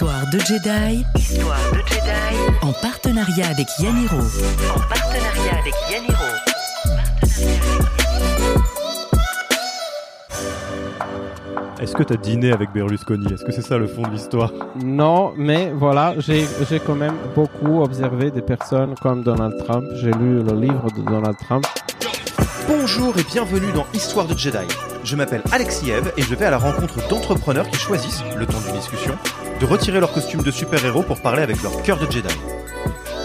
Histoire de Jedi. Histoire de Jedi. En partenariat avec Yaniro. En partenariat avec Yaniro. Est-ce que tu as dîné avec Berlusconi? Est-ce que c'est ça le fond de l'histoire? Non, mais voilà, j'ai j'ai quand même beaucoup observé des personnes comme Donald Trump. J'ai lu le livre de Donald Trump. Bonjour et bienvenue dans Histoire de Jedi. Je m'appelle Alexiev et je vais à la rencontre d'entrepreneurs qui choisissent, le temps d'une discussion, de retirer leur costume de super-héros pour parler avec leur cœur de Jedi.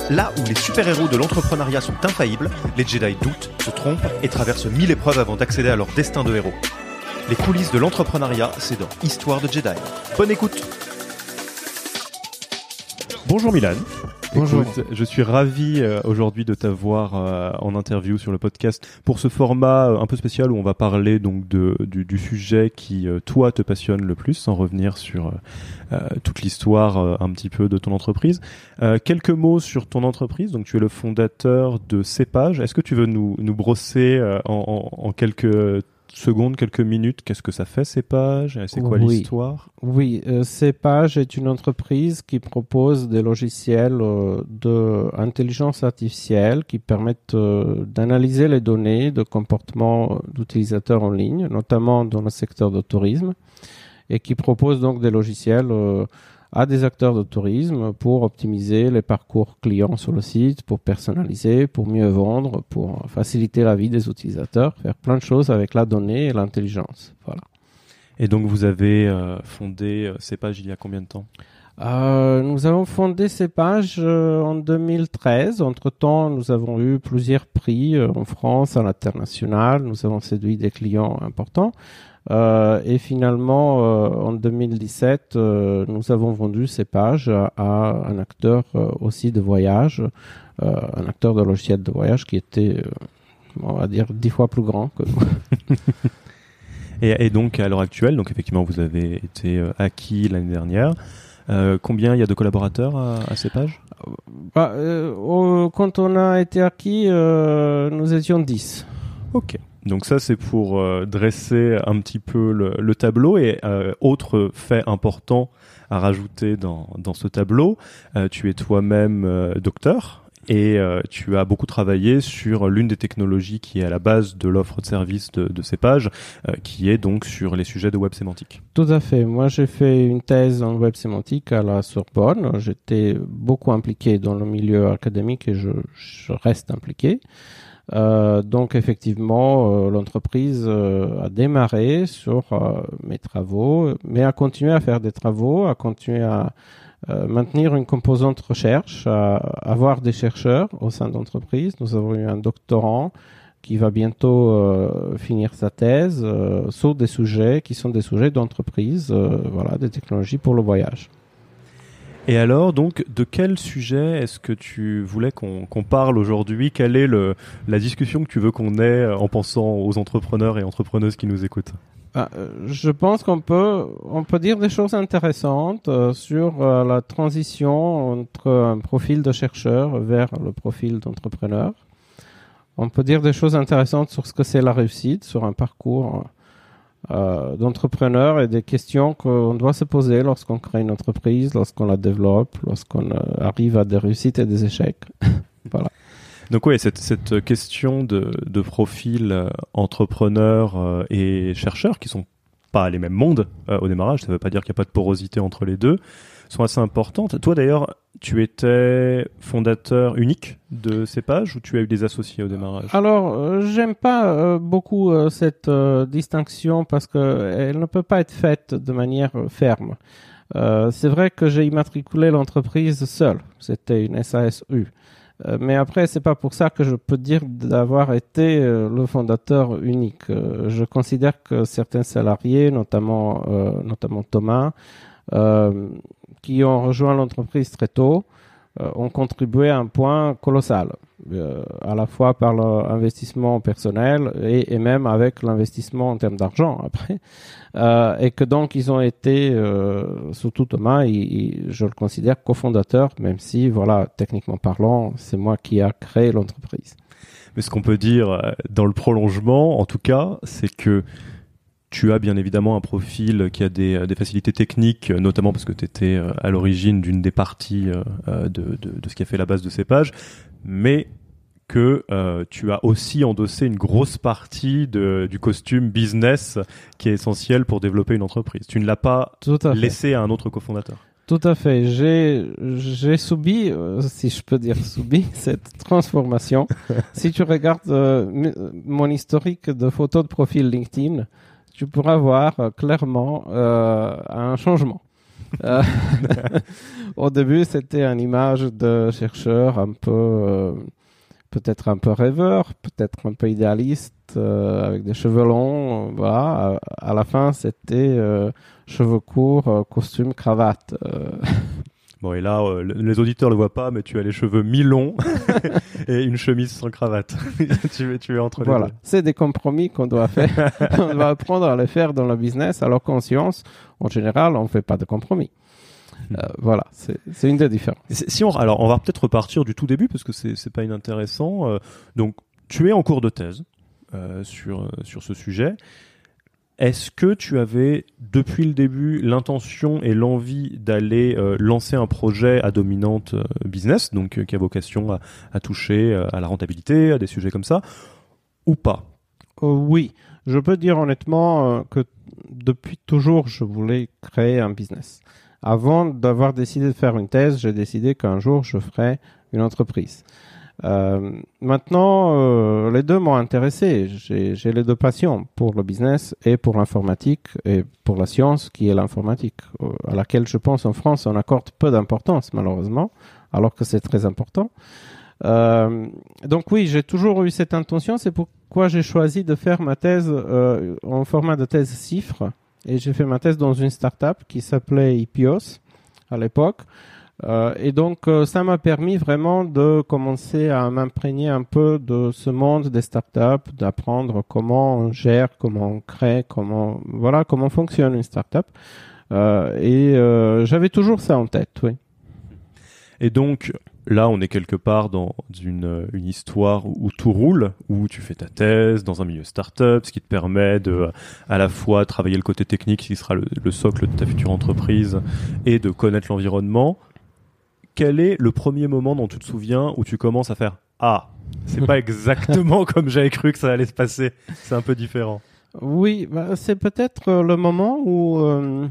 Là où les super-héros de l'entrepreneuriat sont infaillibles, les Jedi doutent, se trompent et traversent mille épreuves avant d'accéder à leur destin de héros. Les coulisses de l'entrepreneuriat, c'est dans Histoire de Jedi. Bonne écoute Bonjour Milan. Bonjour. Écoute, je suis ravi euh, aujourd'hui de t'avoir euh, en interview sur le podcast pour ce format euh, un peu spécial où on va parler donc de, du, du sujet qui toi te passionne le plus, sans revenir sur toute l'histoire un petit peu de ton entreprise. Quelques mots sur ton entreprise. Donc tu es le fondateur de Cépage. Est-ce que tu veux nous, nous brosser en, en, en quelques secondes, quelques minutes, qu'est-ce que ça fait Cépage C'est quoi Oui. l'histoire? Oui, euh, Cepage est une entreprise qui propose des logiciels euh, de intelligence artificielle qui permettent euh, d'analyser les données de comportement d'utilisateurs en ligne, notamment dans le secteur du tourisme, et qui propose donc des logiciels euh, à des acteurs de tourisme pour optimiser les parcours clients sur le site, pour personnaliser, pour mieux vendre, pour faciliter la vie des utilisateurs, faire plein de choses avec la donnée et l'intelligence. Voilà. Et donc vous avez euh, fondé euh, Cépage il y a combien de temps? Euh, nous avons fondé ces pages euh, en 2013. Entre-temps, nous avons eu plusieurs prix euh, en France, à l'international. Nous avons séduit des clients importants. Euh, et finalement, euh, en 2017, euh, nous avons vendu ces pages à, un acteur aussi de voyage, un acteur de logiciel de voyage qui était, on va dire, dix fois plus grand que nous. et, et donc à l'heure actuelle, donc effectivement vous avez été euh, acquis l'année dernière. Euh, combien il y a de collaborateurs à, à Cépage Bah, euh, au- quand on a été acquis, nous étions 10. Ok. Donc ça c'est pour euh, dresser un petit peu le, le tableau et euh, autre fait important à rajouter dans, dans ce tableau, euh, tu es toi-même euh, docteur et euh, tu as beaucoup travaillé sur l'une des technologies qui est à la base de l'offre de service de, de Cépage, euh, qui est donc sur les sujets de web sémantique. Tout à fait. Moi, j'ai fait une thèse en web sémantique à la Sorbonne. J'étais beaucoup impliqué dans le milieu académique et je, je reste impliqué. Euh, donc, effectivement, euh, l'entreprise euh, a démarré sur mes travaux, mais a continué à faire des travaux, a continué à maintenir une composante recherche, à avoir des chercheurs au sein de l'entreprise. Nous avons eu un doctorant qui va bientôt finir sa thèse sur des sujets qui sont des sujets d'entreprise, voilà, des technologies pour le voyage. Et alors, donc, de quel sujet est-ce que tu voulais qu'on parle aujourd'hui? Quelle est la discussion que tu veux qu'on ait euh, en pensant aux entrepreneurs et entrepreneuses qui nous écoutent? Ah, je pense qu'on peut, dire des choses intéressantes euh, sur la transition entre un profil de chercheur vers le profil d'entrepreneur. On peut dire des choses intéressantes sur ce que c'est la réussite, sur un parcours euh, d'entrepreneur et des questions qu'on doit se poser lorsqu'on crée une entreprise, lorsqu'on la développe, lorsqu'on euh, arrive à des réussites et des échecs. Donc oui, cette, cette question de, de profil euh, entrepreneur et chercheur, qui sont pas les mêmes mondes au démarrage, ça ne veut pas dire qu'il n'y a pas de porosité entre les deux, sont assez importantes. Toi d'ailleurs, tu étais fondateur unique de ces ou tu as eu des associés au démarrage? Alors, euh, j'aime pas euh, beaucoup euh, cette distinction parce que elle ne peut pas être faite de manière ferme. C'est vrai que j'ai immatriculé l'entreprise seul. C'était une SASU. Mais après, c'est pas pour ça que je peux dire d'avoir été le fondateur unique. Je considère que certains salariés, notamment, notamment Thomas, qui ont rejoint l'entreprise très tôt, euh, ont contribué à un point colossal, euh, à la fois par l'investissement personnel et, même avec l'investissement en termes d'argent après, Euh, et que donc ils ont été, surtout Thomas, il- il- je le considère cofondateur, même si, voilà, techniquement parlant, c'est moi qui a créé l'entreprise. Mais ce qu'on peut dire dans le prolongement, en tout cas, c'est que tu as bien évidemment un profil qui a des, facilités techniques, notamment parce que tu étais à l'origine d'une des parties de, de, de, ce qui a fait la base de ces pages, mais que euh, tu as aussi endossé une grosse partie de, du costume business qui est essentiel pour développer une entreprise. Tu ne l'as pas laissé à un autre cofondateur. Tout à fait. J'ai, j'ai subi, euh, si je peux dire subi, cette transformation. si tu regardes euh, mon historique de photos de profil LinkedIn, tu pourras voir clairement un changement. Au début, c'était une image de chercheur un peu peut-être un peu rêveur, peut-être un peu idéaliste, euh, avec des cheveux longs. voilà. À, la fin, c'était euh, cheveux courts, euh, costume, cravate. Bon, et là, les auditeurs le voient pas, mais tu as les cheveux mi-longs et une chemise sans cravate. tu, tu es entre les Voilà, c'est des compromis qu'on doit faire. on doit apprendre à les faire dans le business, alors qu'en science, en général, on ne fait pas de compromis. Euh, voilà, c'est une des différences. Si on, alors, on va peut-être repartir du tout début parce que c'est pas inintéressant. Euh, donc, tu es en cours de thèse euh, sur, sur ce sujet. Est-ce que tu avais depuis le début l'intention et l'envie d'aller lancer un projet à dominante business, donc qui a vocation à, à, toucher à la rentabilité, à des sujets comme ça, ou pas? Oui, je peux dire honnêtement que depuis toujours, je voulais créer un business. Avant d'avoir décidé de faire une thèse, j'ai décidé qu'un jour je ferais une entreprise. Euh, maintenant, euh, les deux m'ont intéressé. J'ai les deux passions pour le business et pour l'informatique et pour la science qui est l'informatique, euh, à laquelle je pense en France on accorde peu d'importance malheureusement, alors que c'est très important. Donc oui, j'ai toujours eu cette intention. C'est pourquoi j'ai choisi de faire ma thèse en format de thèse CIFRE et j'ai fait ma thèse dans une startup qui s'appelait Ipios à l'époque. Euh, et donc, euh, ça m'a permis vraiment de commencer à m'imprégner un peu de ce monde des startups, d'apprendre comment on gère, comment on crée, comment voilà comment fonctionne une startup. Euh, et j'avais toujours ça en tête, oui. Et donc, Là, on est quelque part dans une, une, histoire où tout roule, où tu fais ta thèse dans un milieu startup, ce qui te permet de à la fois travailler le côté technique qui sera le, socle de ta future entreprise et de connaître l'environnement. Quel est le premier moment dont tu te souviens où tu commences à faire Ah, c'est pas exactement comme j'avais cru que ça allait se passer, c'est un peu différent. Oui, bah, c'est peut-être le moment où euh,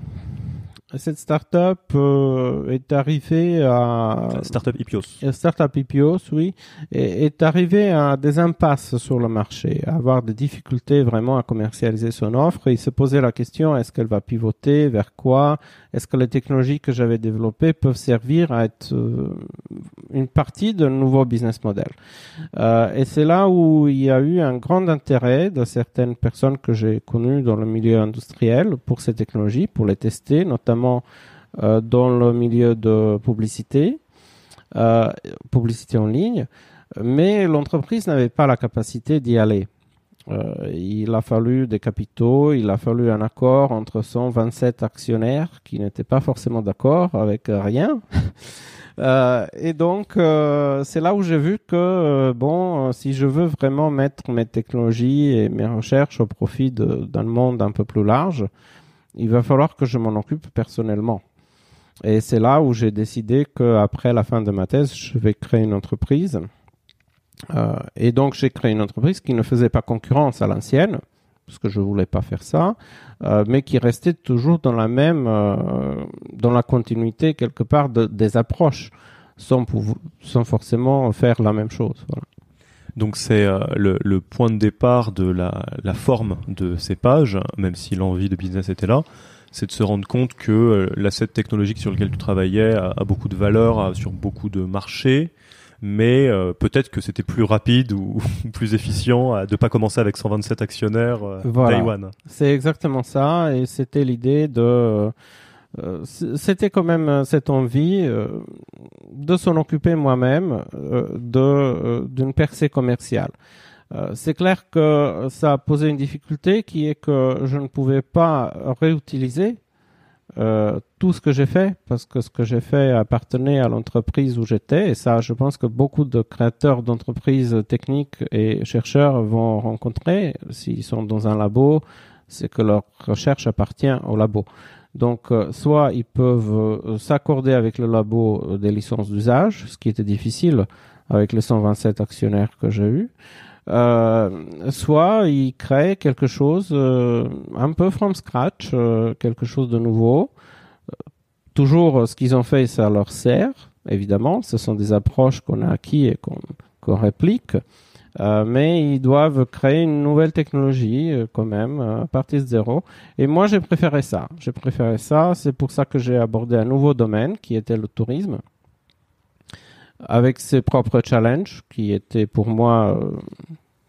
cette startup euh, est arrivée à startup Ipios. Startup Ipios, oui, est arrivée à des impasses sur le marché, à avoir des difficultés vraiment à commercialiser son offre. Et il se posait la question est-ce qu'elle va pivoter vers quoi? Est-ce que les technologies que j'avais développées peuvent servir à être euh, une partie d'un nouveau business model? Euh, Et c'est là où il y a eu un grand intérêt de certaines personnes que j'ai connues dans le milieu industriel pour ces technologies, pour les tester, notamment euh, dans le milieu de publicité, publicité en ligne, mais l'entreprise n'avait pas la capacité d'y aller. Euh, il a fallu des capitaux, il a fallu un accord entre 127 actionnaires qui n'étaient pas forcément d'accord avec rien. Euh, et donc, euh, c'est là où j'ai vu que, euh, bon, si je veux vraiment mettre mes technologies et mes recherches au profit d'un monde un peu plus large, il va falloir que je m'en occupe personnellement. Et c'est là où j'ai décidé qu'après la fin de ma thèse, je vais créer une entreprise. Euh, et donc j'ai créé une entreprise qui ne faisait pas concurrence à l'ancienne, parce que je voulais pas faire ça, euh, mais qui restait toujours dans la même, euh, dans la continuité quelque part de, des approches, sans, sans forcément faire la même chose. Donc c'est le, point de départ de la, forme de ces pages, même si l'envie de business était là, c'est de se rendre compte que l'asset technologique sur lequel tu travaillais a, a beaucoup de valeur sur beaucoup de marchés, mais euh, peut-être que c'était plus rapide ou, plus efficient de pas commencer avec 127 actionnaires euh, voilà. C'est exactement ça, et c'était l'idée de euh, c'était quand même euh, cette envie euh, de s'en occuper moi-même de d'une percée commerciale. c'est clair que ça a posé une difficulté qui est que je ne pouvais pas réutiliser tout ce que j'ai fait parce que ce que j'ai fait appartenait à l'entreprise où j'étais et ça je pense que beaucoup de créateurs d'entreprises techniques et chercheurs vont rencontrer s'ils sont dans un labo c'est que leur recherche appartient au labo. Donc, euh, soit ils peuvent euh, s'accorder avec le labo euh, des licences d'usage, ce qui était difficile avec les 127 actionnaires que j'ai eus, soit ils créent quelque chose un peu from scratch, quelque chose de nouveau. Toujours, ce qu'ils ont fait, ça leur sert, évidemment. Ce sont des approches qu'on a acquis et qu'on réplique. Euh, mais ils doivent créer une nouvelle technologie euh, quand même euh, à partir de zéro. Et moi, j'ai préféré ça. J'ai préféré ça. C'est pour ça que j'ai abordé un nouveau domaine qui était le tourisme, avec ses propres challenges, qui étaient pour moi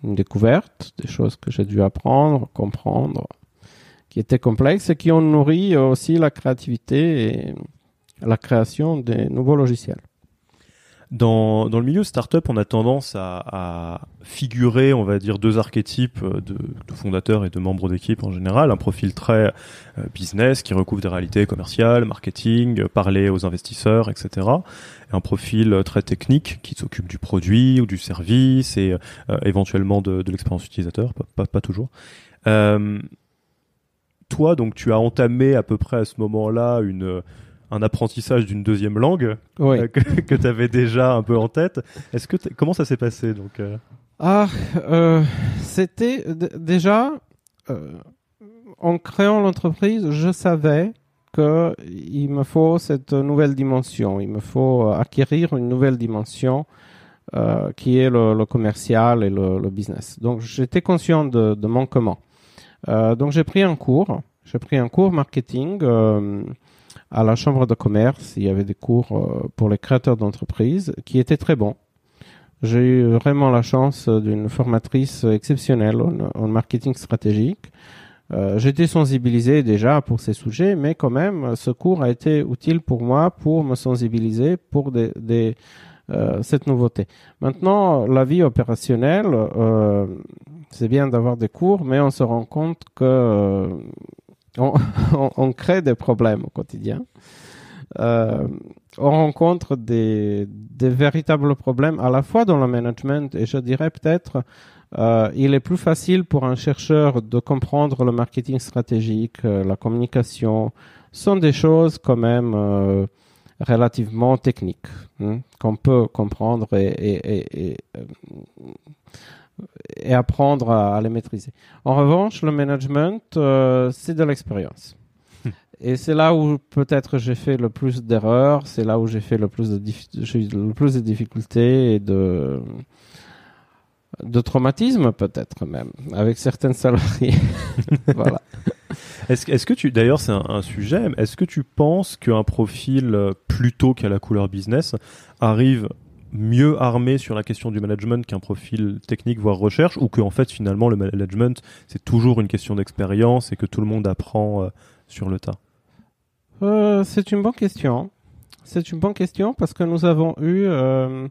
une découverte, des choses que j'ai dû apprendre, comprendre, qui étaient complexes et qui ont nourri aussi la créativité et la création des nouveaux logiciels. Dans, dans le milieu startup, on a tendance à, à, figurer, on va dire, deux archétypes de, de fondateurs et de membres d'équipe en général. Un profil très euh, business qui recouvre des réalités commerciales, marketing, euh, parler aux investisseurs, etc. Et un profil très technique qui s'occupe du produit ou du service et euh, éventuellement de, de l'expérience utilisateur, pas, pas, pas toujours. toi, donc, tu as entamé à peu près à ce moment-là une un apprentissage d'une deuxième langue euh, que, tu avais déjà un peu en tête. Est-ce que comment ça s'est passé donc euh? Ah, euh, c'était déjà en créant l'entreprise, je savais que il me faut cette nouvelle dimension. Il me faut acquérir une nouvelle dimension qui est le, commercial et le, business. Donc j'étais conscient de, de mon comment. donc j'ai pris un cours. J'ai pris un cours marketing à la chambre de commerce, il y avait des cours euh, pour les créateurs d'entreprises qui étaient très bons. J'ai eu vraiment la chance d'une formatrice exceptionnelle en, marketing stratégique. Euh, J'étais sensibilisé déjà pour ces sujets, mais quand même, ce cours a été utile pour moi pour me sensibiliser pour euh, cette nouveauté. Maintenant, la vie opérationnelle, c'est bien d'avoir des cours, mais on se rend compte que euh, on, crée des problèmes au quotidien. Euh, on rencontre des, véritables problèmes à la fois dans le management et je dirais peut-être euh, il est plus facile pour un chercheur de comprendre le marketing stratégique, euh, la communication, sont des choses quand même relativement techniques hein, qu'on peut comprendre et apprendre à, les maîtriser. En revanche, le management, euh, c'est de l'expérience. Hmm. Et c'est là où peut-être j'ai fait le plus d'erreurs, c'est là où j'ai fait le plus de, le plus de difficultés et de, de traumatisme peut-être même, avec certaines salariés. voilà. Est-ce est que tu, d'ailleurs, c'est un, un, sujet. Est-ce que tu penses qu'un profil euh, plutôt qu'à la couleur business arrive mieux armé sur la question du management qu'un profil technique voire recherche ou que en fait finalement le management c'est toujours une question d'expérience et que tout le monde apprend euh, sur le tas? Euh, C'est une bonne question. C'est une bonne question parce que nous avons eu euh,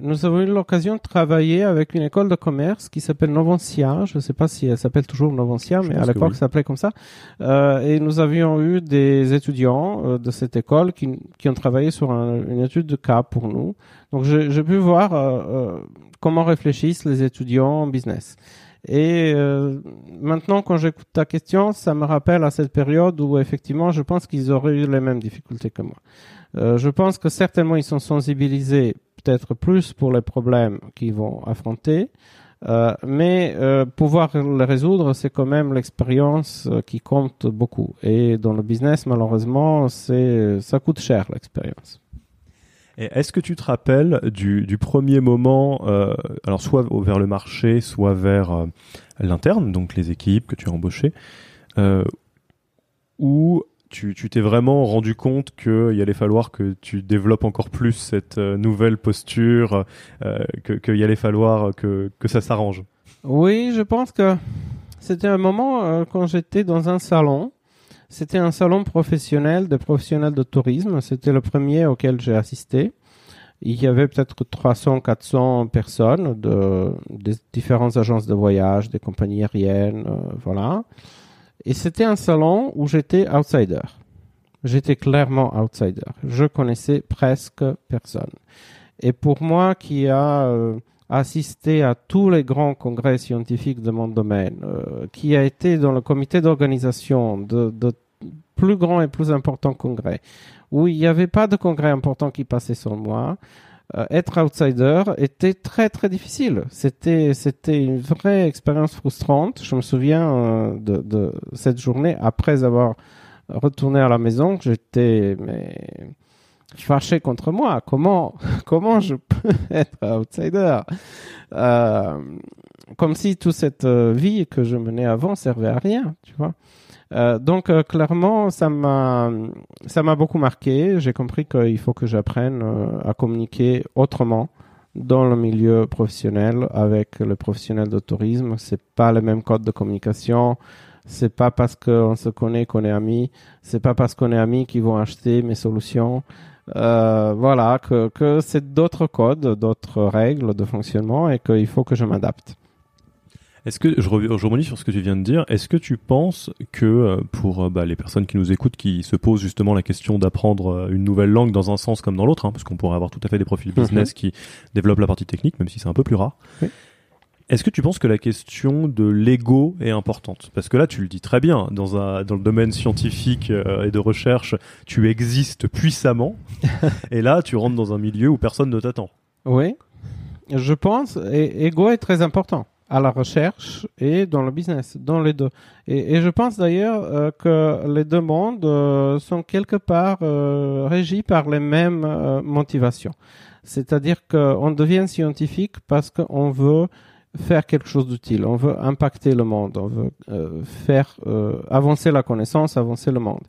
nous avons eu l'occasion de travailler avec une école de commerce qui s'appelle Novencia. Je ne sais pas si elle s'appelle toujours Novencia, mais à l'époque, ça s'appelait comme ça. Euh, et nous avions eu des étudiants euh, de cette école qui, qui ont travaillé sur une étude de cas pour nous. Donc, j'ai pu voir euh, euh, comment réfléchissent les étudiants en business. Et euh, maintenant, quand j'écoute ta question, ça me rappelle à cette période où effectivement, je pense qu'ils auraient eu les mêmes difficultés que moi. Euh, je pense que certainement, ils sont sensibilisés peut-être plus pour les problèmes qu'ils vont affronter. Euh, mais euh, pouvoir les résoudre, c'est quand même l'expérience qui compte beaucoup. Et dans le business, malheureusement, c'est ça coûte cher l'expérience. Est-ce que tu te rappelles du, premier moment, alors soit vers le marché, soit vers l'interne, donc les équipes que tu as embauchées, où tu t'es vraiment rendu compte qu'il allait falloir que tu développes encore plus cette euh, nouvelle posture, euh, qu'il allait falloir que, que ça s'arrange Oui, je pense que c'était un moment euh, quand j'étais dans un salon. C'était un salon professionnel de professionnels de tourisme. C'était le premier auquel j'ai assisté. Il y avait peut-être 300, 400 personnes de, des différentes agences de voyage, des compagnies aériennes, voilà. Et c'était un salon où j'étais outsider. J'étais clairement outsider. Je connaissais presque personne. Et pour moi qui a euh, assisté à tous les grands congrès scientifiques de mon domaine, euh, qui a été dans le comité d'organisation de, de, plus grands et plus importants congrès, où il n'y avait pas de congrès important qui passait sur moi, euh, être outsider était très très difficile. C'était c'était une vraie expérience frustrante. Je me souviens euh, de, de, cette journée après avoir retourné à la maison, j'étais mais fâché contre moi. Comment, comment je peux être outsider? Euh, Comme si toute cette euh, vie que je menais avant servait à rien, tu vois. Euh, donc euh, clairement, ça m'a, ça m'a beaucoup marqué. J'ai compris qu'il faut que j'apprenne euh, à communiquer autrement dans le milieu professionnel avec le professionnel de tourisme. C'est pas le même code de communication. C'est pas parce qu'on se connaît qu'on est amis. C'est pas parce qu'on est amis qu'ils vont acheter mes solutions. Voilà, que c'est d'autres codes, d'autres règles de fonctionnement et qu'il faut que je m'adapte. Est-ce que je, rebondis sur ce que tu viens de dire Est-ce que tu penses que euh, pour euh, bah, les personnes qui nous écoutent, qui se posent justement la question d'apprendre une nouvelle langue dans un sens comme dans l'autre, hein, parce qu'on pourrait avoir tout à fait des profils mhm. business qui développent la partie technique, même si c'est un peu plus rare. Oui. Est-ce que tu penses que la question de l'ego est importante? Parce que là, tu le dis très bien, dans, un, dans le domaine scientifique euh, et de recherche, tu existes puissamment, et là, tu rentres dans un milieu où personne ne t'attend. Oui, je pense, et ego est très important à la recherche et dans le business, dans les deux. Et, et je pense d'ailleurs euh, que les deux mondes euh, sont quelque part régis par les mêmes motivations. C'est-à-dire qu'on devient scientifique parce qu'on veut faire quelque chose d'utile, on veut impacter le monde, on veut euh, faire euh, avancer la connaissance, avancer le monde.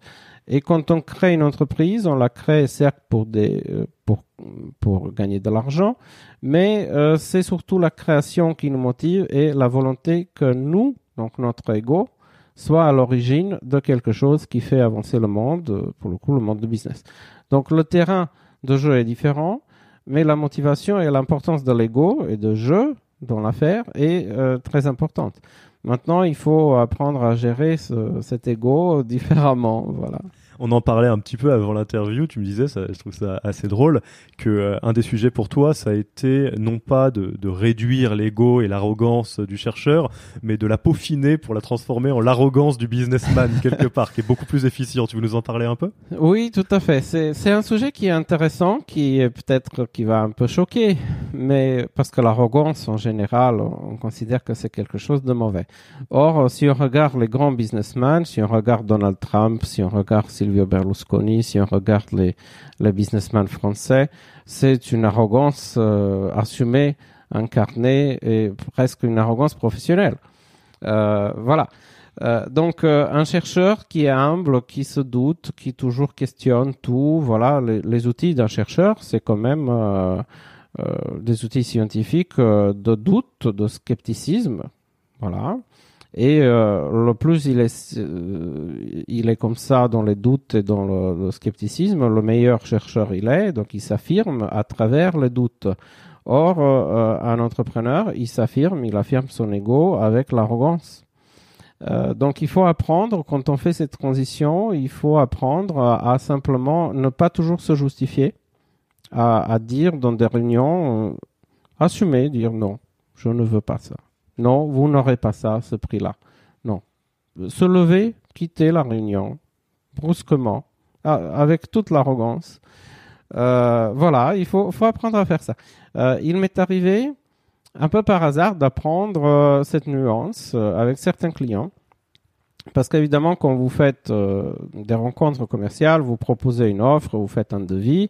Et quand on crée une entreprise, on la crée certes pour euh, gagner de l'argent, mais c'est surtout la création qui nous motive et la volonté que nous, donc notre ego, soit à l'origine de quelque chose qui fait avancer le monde, pour le coup le monde du business. Donc le terrain de jeu est différent, mais la motivation et l'importance de l'ego et de jeu dans l'affaire est euh, très importante. Maintenant, il faut apprendre à gérer ce, cet ego différemment. Voilà on en parlait un petit peu avant l'interview. Tu me disais, ça, je trouve ça assez drôle, que euh, un des sujets pour toi, ça a été non pas de, de réduire l'ego et l'arrogance du chercheur, mais de la peaufiner pour la transformer en l'arrogance du businessman quelque part, qui est beaucoup plus efficient. Tu veux nous en parler un peu? Oui, tout à fait. C'est un sujet qui est intéressant, qui est peut-être qui va un peu choquer, mais parce que l'arrogance en général, on considère que c'est quelque chose de mauvais. Or, si on regarde les grands businessmen, si on regarde Donald Trump, si on regarde Silvio Berlusconi, si on regarde les, businessmen français, c'est une arrogance euh, assumée, incarnée et presque une arrogance professionnelle. Euh, voilà. Euh, donc un chercheur qui est humble, qui se doute, qui toujours questionne tout, voilà, les outils d'un chercheur, c'est quand même des outils scientifiques de doute, de scepticisme, voilà. Et euh, le plus il est, euh, il est comme ça dans les doutes et dans le, scepticisme, le meilleur chercheur il est, donc il s'affirme à travers les doutes. Or, euh, un entrepreneur, il s'affirme, il affirme son ego avec l'arrogance. donc il faut apprendre, quand on fait cette transition, il faut apprendre à, simplement ne pas toujours se justifier, à, à dire dans des réunions, assumer, dire non, je ne veux pas ça. Non, vous n'aurez pas ça, ce prix-là. Non. Se lever, quitter la réunion, brusquement, avec toute l'arrogance. Euh, voilà, il faut, apprendre à faire ça. Euh, il m'est arrivé, un peu par hasard, d'apprendre euh, cette nuance avec certains clients. Parce qu'évidemment, quand vous faites des rencontres commerciales, vous proposez une offre, vous faites un devis,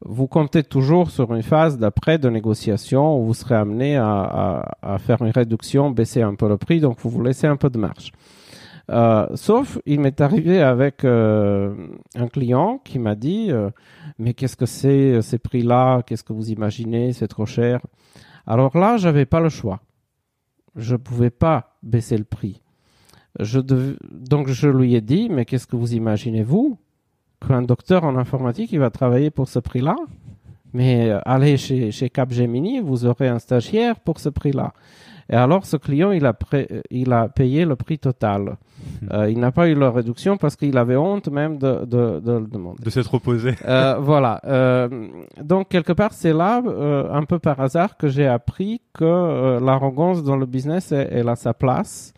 vous comptez toujours sur une phase d'après de négociation où vous serez amené à, faire une réduction, baisser un peu le prix, donc vous vous laissez un peu de marge. Euh, sauf, il m'est arrivé avec euh, un client qui m'a dit euh, Mais qu'est-ce que c'est ces prix-là? Qu'est-ce que vous imaginez? C'est trop cher. Alors là, j'avais pas le choix. Je pouvais pas baisser le prix. Donc je lui ai dit Mais qu'est-ce que vous imaginez vous? Qu'un docteur en informatique il va travailler pour ce prix-là. Mais euh, allez chez, chez Capgemini, vous aurez un stagiaire pour ce prix-là. Et alors, ce client, il a, il a payé le prix total. Hmm. Euh, il n'a pas eu la réduction parce qu'il avait honte même de, de, de le demander. De s'être opposé. Euh, voilà. Euh, donc, quelque part, c'est là, euh, un peu par hasard, que j'ai appris que euh, l'arrogance dans le business, elle, elle a sa place.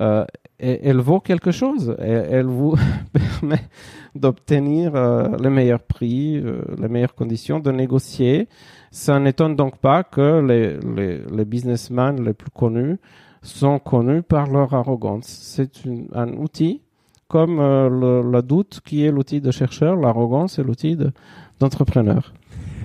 Euh, et elle vaut quelque chose. Elle vous permet d'obtenir les meilleurs prix, les meilleures conditions, de négocier. Ça n'étonne donc pas que les, les, businessmen les plus connus sont connus par leur arrogance. C'est un outil comme euh, le, doute qui est l'outil de chercheur, l'arrogance est l'outil d'entrepreneur.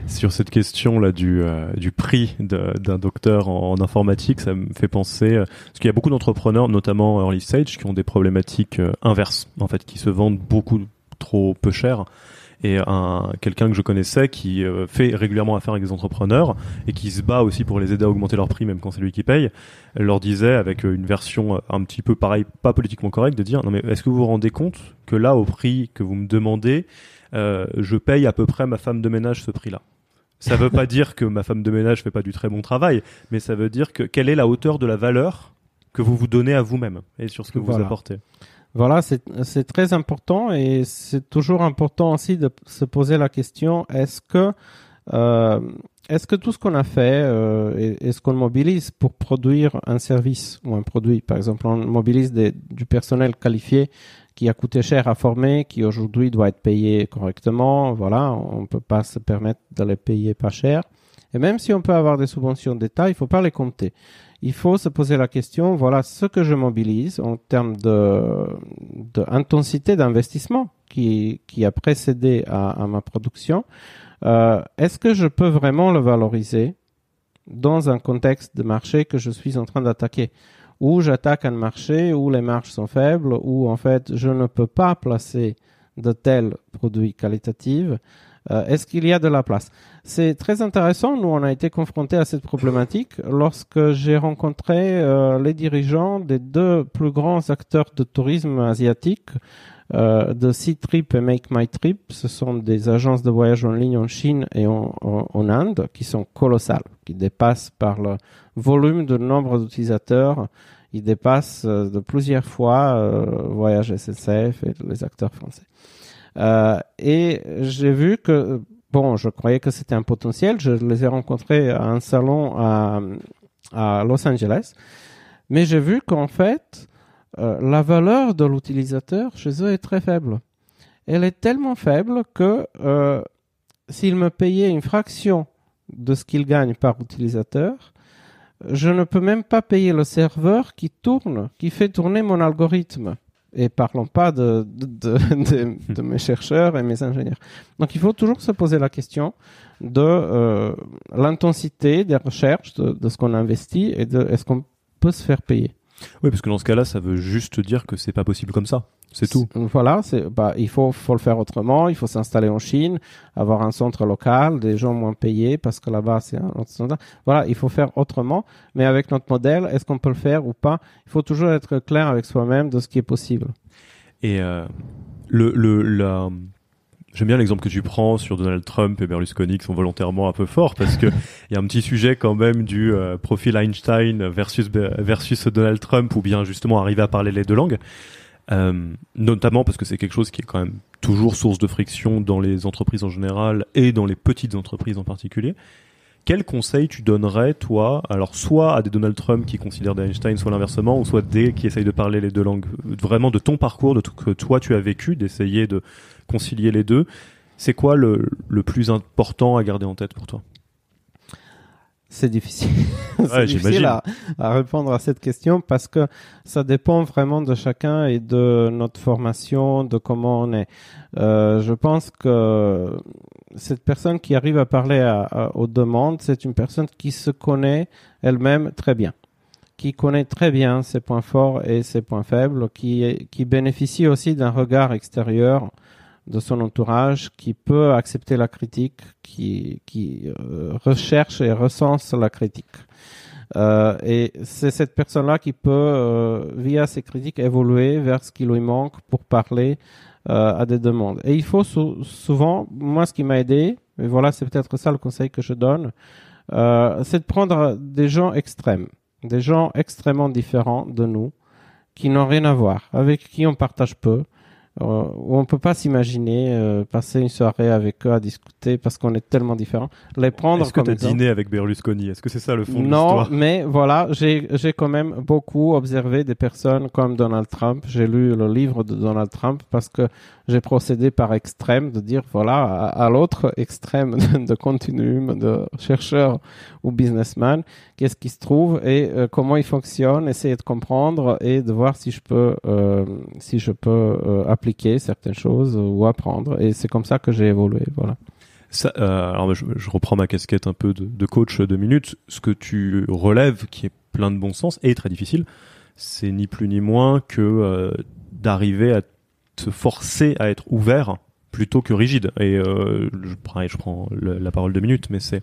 Sur cette question là du, euh, du prix d'un docteur en, informatique, ça me fait penser euh, parce qu'il y a beaucoup d'entrepreneurs, notamment early stage, qui ont des problématiques euh, inverses, en fait, qui se vendent beaucoup trop peu cher. Et un quelqu'un que je connaissais qui euh, fait régulièrement affaire avec des entrepreneurs et qui se bat aussi pour les aider à augmenter leur prix même quand c'est lui qui paye leur disait avec euh, une version euh, un petit peu pareil pas politiquement correcte de dire non mais est-ce que vous vous rendez compte que là au prix que vous me demandez euh, je paye à peu près ma femme de ménage ce prix là ça veut pas dire que ma femme de ménage fait pas du très bon travail mais ça veut dire que quelle est la hauteur de la valeur que vous vous donnez à vous-même et sur ce que voilà. vous apportez? Voilà, c'est très important et c'est toujours important aussi de se poser la question est-ce que euh, est-ce que tout ce qu'on a fait euh, et, et, ce qu'on mobilise pour produire un service ou un produit, par exemple, on mobilise des, du personnel qualifié qui a coûté cher à former, qui aujourd'hui doit être payé correctement, voilà, on peut pas se permettre de les payer pas cher. Et même si on peut avoir des subventions d'État, il faut pas les compter il faut se poser la question, voilà ce que je mobilise en termes de, d'investissement qui, qui a précédé à, à ma production. Euh, Est-ce que je peux vraiment le valoriser dans un contexte de marché que je suis en train d'attaquer? Où j'attaque un marché où les marges sont faibles, où en fait je ne peux pas placer de tels produits qualitatifs euh, Est-ce qu'il y a de la place? C'est très intéressant. Nous, on a été confrontés à cette problématique lorsque j'ai rencontré euh, les dirigeants des deux plus grands acteurs de tourisme asiatique, euh, de C-Trip et Make My Trip. Ce sont des agences de voyage en ligne en Chine et en, en, Inde qui sont colossales, qui dépassent par le volume de nombre d'utilisateurs ils dépassent euh, de plusieurs fois euh, Voyage SNCF et les acteurs français. Euh, et j'ai vu que, bon, je croyais que c'était un potentiel. Je les ai rencontrés à un salon à, à Los Angeles. Mais j'ai vu qu'en fait, euh, la valeur de l'utilisateur chez eux est très faible. Elle est tellement faible que euh, s'ils me payaient une fraction de ce qu'ils gagnent par utilisateur, je ne peux même pas payer le serveur qui tourne, qui fait tourner mon algorithme. Et parlons pas de, mes chercheurs et mes ingénieurs. Donc il faut toujours se poser la question de euh, l'intensité des recherches, de, de ce qu'on investit et de est-ce qu'on peut se faire payer? Oui, parce que dans ce cas-là, ça veut juste dire que c'est pas possible comme ça. C'est tout. Voilà, c'est bah il faut faut le faire autrement. Il faut s'installer en Chine, avoir un centre local, des gens moins payés parce que là-bas c'est un autre standard. Voilà, il faut faire autrement. Mais avec notre modèle, est-ce qu'on peut le faire ou pas? Il faut toujours être clair avec soi-même de ce qui est possible. Et euh, le le la J'aime bien l'exemple que tu prends sur Donald Trump et Berlusconi qui sont volontairement un peu forts parce que il y a un petit sujet quand même du euh, profil Einstein versus versus Donald Trump ou bien justement arriver à parler les deux langues. Euh, notamment parce que c'est quelque chose qui est quand même toujours source de friction dans les entreprises en général et dans les petites entreprises en particulier. Quel conseil tu donnerais, toi, alors soit à des Donald Trump qui considèrent des Einstein, soit l'inversement, ou soit des qui essayent de parler les deux langues, vraiment de ton parcours, de tout que toi tu as vécu, d'essayer de concilier les deux. C'est quoi le, le plus important à garder en tête pour toi? C'est difficile, ouais, difficile à, à, répondre à cette question parce que ça dépend vraiment de chacun et de notre formation, de comment on est. Euh, je pense que cette personne qui arrive à parler à, à, aux demandes, c'est une personne qui se connaît elle-même très bien, qui connaît très bien ses points forts et ses points faibles, qui, qui bénéficie aussi d'un regard extérieur de son entourage qui peut accepter la critique, qui, qui euh, recherche et recense la critique. Euh, et c'est cette personne-là qui peut, euh, via ses critiques, évoluer vers ce qui lui manque pour parler euh, à des demandes. Et il faut sou souvent, moi, ce qui m'a aidé, et voilà, c'est peut-être ça le conseil que je donne, euh, c'est de prendre des gens extrêmes des gens extrêmement différents de nous, qui n'ont rien à voir, avec qui on partage peu, où on peut pas s'imaginer euh, passer une soirée avec eux à discuter parce qu'on est tellement différents. Les prendre Est-ce que tu as dîné avec Berlusconi? Est-ce que c'est ça le fond de Non, mais voilà, j'ai j'ai quand même beaucoup observé des personnes comme Donald Trump. J'ai lu le livre de Donald Trump parce que j'ai procédé par extrême de dire voilà à, à l'autre extrême de, de continuum de chercheur ou businessman qu'est-ce qui se trouve et euh, comment il fonctionne, essayer de comprendre et de voir si je peux euh, si je peux euh, certaines choses ou apprendre. Et c'est comme ça que j'ai évolué. Voilà. Ça, euh, alors je, je reprends ma casquette un peu de, coach de minutes. Ce que tu relèves, qui est plein de bon sens et très difficile, c'est ni plus ni moins que euh, d'arriver à te forcer à être ouvert plutôt que rigide. Et euh, je, prends- la parole de minutes, mais c'est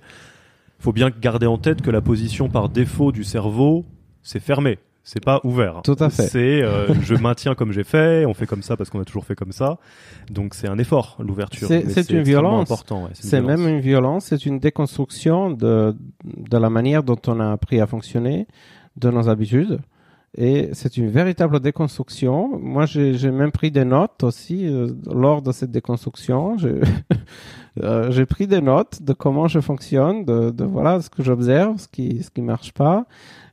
faut bien garder en tête que la position par défaut du cerveau, c'est fermé. C'est pas ouvert. Tout à fait. C'est euh, je maintiens comme j'ai fait, on fait comme ça parce qu'on a toujours fait comme ça. Donc c'est un effort, l'ouverture. C'est- une violence. important. ouais, une C'est même une violence, c'est une déconstruction de, de la manière dont on a appris à fonctionner, de nos habitudes. Et c'est une véritable déconstruction. Moi, j'ai même pris des notes aussi euh, lors de cette déconstruction. J'ai euh, pris des notes de comment je fonctionne, de, de voilà ce que j'observe, ce qui ce qui marche pas.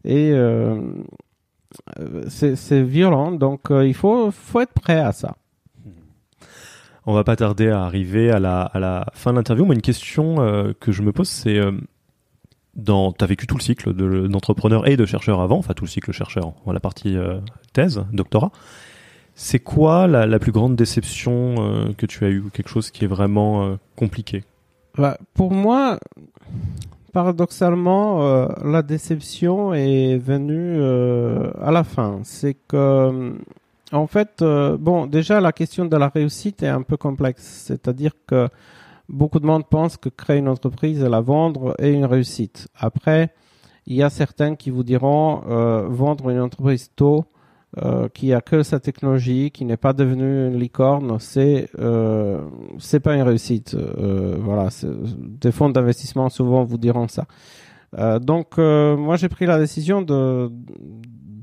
Et euh, c'est c'est violent, donc euh, il faut faut être prêt à ça. On va pas tarder à arriver à la, à la fin de l'interview. Moi, une question euh, que je me pose, c'est euh, dans, t'as vécu tout le cycle de- d'entrepreneur et de chercheur avant, enfin tout le cycle chercheur, on la partie euh, thèse, doctorat. C'est quoi la, la plus grande déception euh, que tu as eue, ou quelque chose qui est vraiment euh, compliqué? Bah, pour moi, paradoxalement, euh, la déception est venue euh, à la fin. C'est que, en fait, euh, bon, déjà la question de la réussite est un peu complexe. C'est-à-dire que beaucoup de monde pense que créer une entreprise et la vendre est une réussite. Après, il y a certains qui vous diront euh, vendre une entreprise tôt. Euh, qui a que sa technologie, qui n'est pas devenue une licorne, c'est euh, c'est pas une réussite. Euh, voilà, des fonds d'investissement souvent vous diront ça. Euh, donc moi j'ai pris la décision de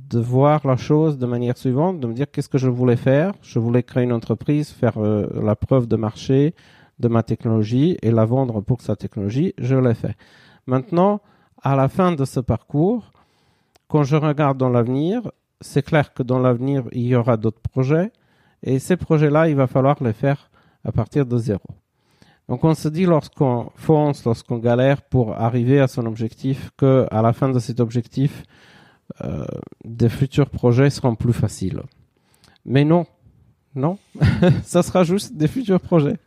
de voir la chose de manière suivante, de me dire qu'est-ce que je voulais faire. Je voulais créer une entreprise, faire la preuve de marché de ma technologie et la vendre pour sa technologie. Je l'ai fait. Maintenant, à la fin de ce parcours, quand je regarde dans l'avenir, c'est clair que dans l'avenir, il y aura d'autres projets. Et ces projets-là, il va falloir les faire à partir de zéro. Donc on se dit lorsqu'on fonce, lorsqu'on galère pour arriver à son objectif, que à la fin de cet objectif, euh, des futurs projets seront plus faciles. Mais non, non, ça sera juste des futurs projets.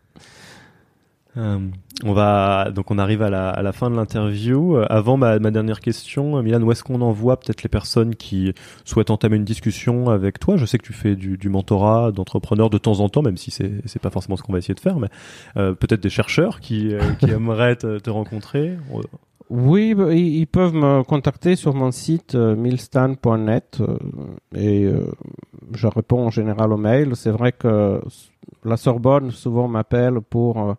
Euh, on va donc on arrive à la, à la fin de l'interview. Euh, avant ma, ma dernière question, euh, Milan, où est-ce qu'on envoie peut-être les personnes qui souhaitent entamer une discussion avec toi? Je sais que tu fais du, du mentorat d'entrepreneurs de temps en temps, même si c'est c'est pas forcément ce qu'on va essayer de faire, mais euh, peut-être des chercheurs qui, qui aimeraient te, te rencontrer. On- Oui, bah, ils peuvent me contacter sur mon site milstan.net et je réponds en général aux mails. C'est vrai que la Sorbonne souvent m'appelle pour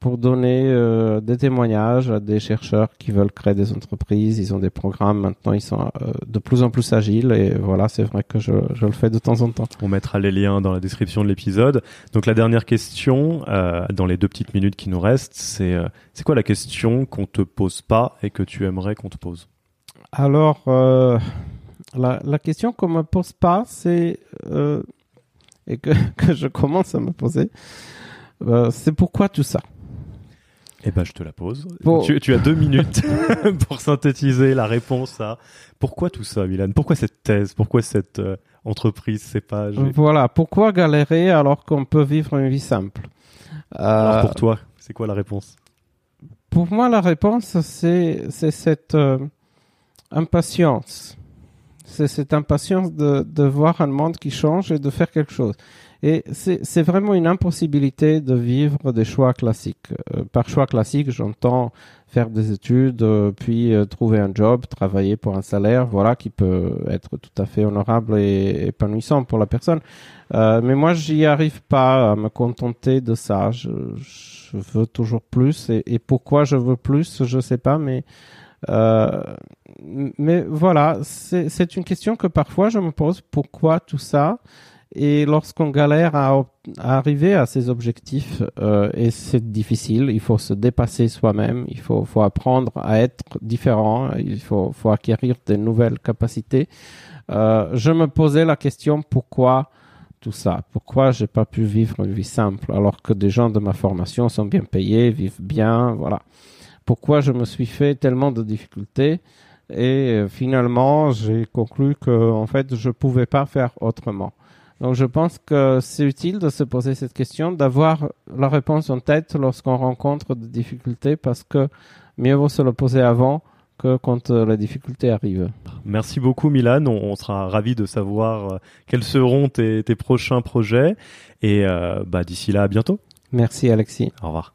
pour donner euh, des témoignages à des chercheurs qui veulent créer des entreprises. Ils ont des programmes maintenant, ils sont euh, de plus en plus agiles et voilà, c'est vrai que je, je le fais de temps en temps. On mettra les liens dans la description de l'épisode. Donc la dernière question, euh, dans les deux petites minutes qui nous restent, c'est euh, c'est quoi la question qu'on te pose pas et que tu aimerais qu'on te pose? Alors, euh, la, la question qu'on me pose pas, c'est euh, et que, que je commence à me poser, euh, c'est pourquoi tout ça? Eh ben, je te la pose. Bon. Tu, tu as deux minutes pour synthétiser la réponse à pourquoi tout ça, Milan? Pourquoi cette thèse? Pourquoi cette euh, entreprise? C'est pas. j'ai- Voilà, pourquoi galérer alors qu'on peut vivre une vie simple? Alors Euh, pour toi, c'est quoi la réponse? Pour moi, la réponse, c'est c'est cette euh, impatience. C'est cette impatience de, de voir un monde qui change et de faire quelque chose. Et c'est vraiment une impossibilité de vivre des choix classiques. Euh, par choix classique, j'entends faire des études, euh, puis euh, trouver un job, travailler pour un salaire, voilà, qui peut être tout à fait honorable et épanouissant pour la personne. Euh, mais moi, j'y arrive pas à me contenter de ça. Je, je veux toujours plus. Et, et pourquoi je veux plus, je sais pas, mais Euh, mais voilà, c'est une question que parfois je me pose. Pourquoi tout ça? Et lorsqu'on galère à, arriver à ses objectifs, euh, et c'est difficile, il faut se dépasser soi-même, il faut, faut, apprendre à être différent, il faut, faut acquérir de nouvelles capacités. Euh, je me posais la question pourquoi tout ça? Pourquoi j'ai pas pu vivre une vie simple alors que des gens de ma formation sont bien payés, vivent bien, voilà. Pourquoi je me suis fait tellement de difficultés? Et euh, finalement j'ai conclu que en fait je pouvais pas faire autrement. Donc je pense que c'est utile de se poser cette question, d'avoir la réponse en tête lorsqu'on rencontre des difficultés parce que mieux vaut se le poser avant que quand euh, la difficulté arrive. Merci beaucoup Milan, on, sera ravi de savoir euh, quels seront tes, prochains projets et bah, d'ici là à bientôt. Merci Alexis. Au revoir.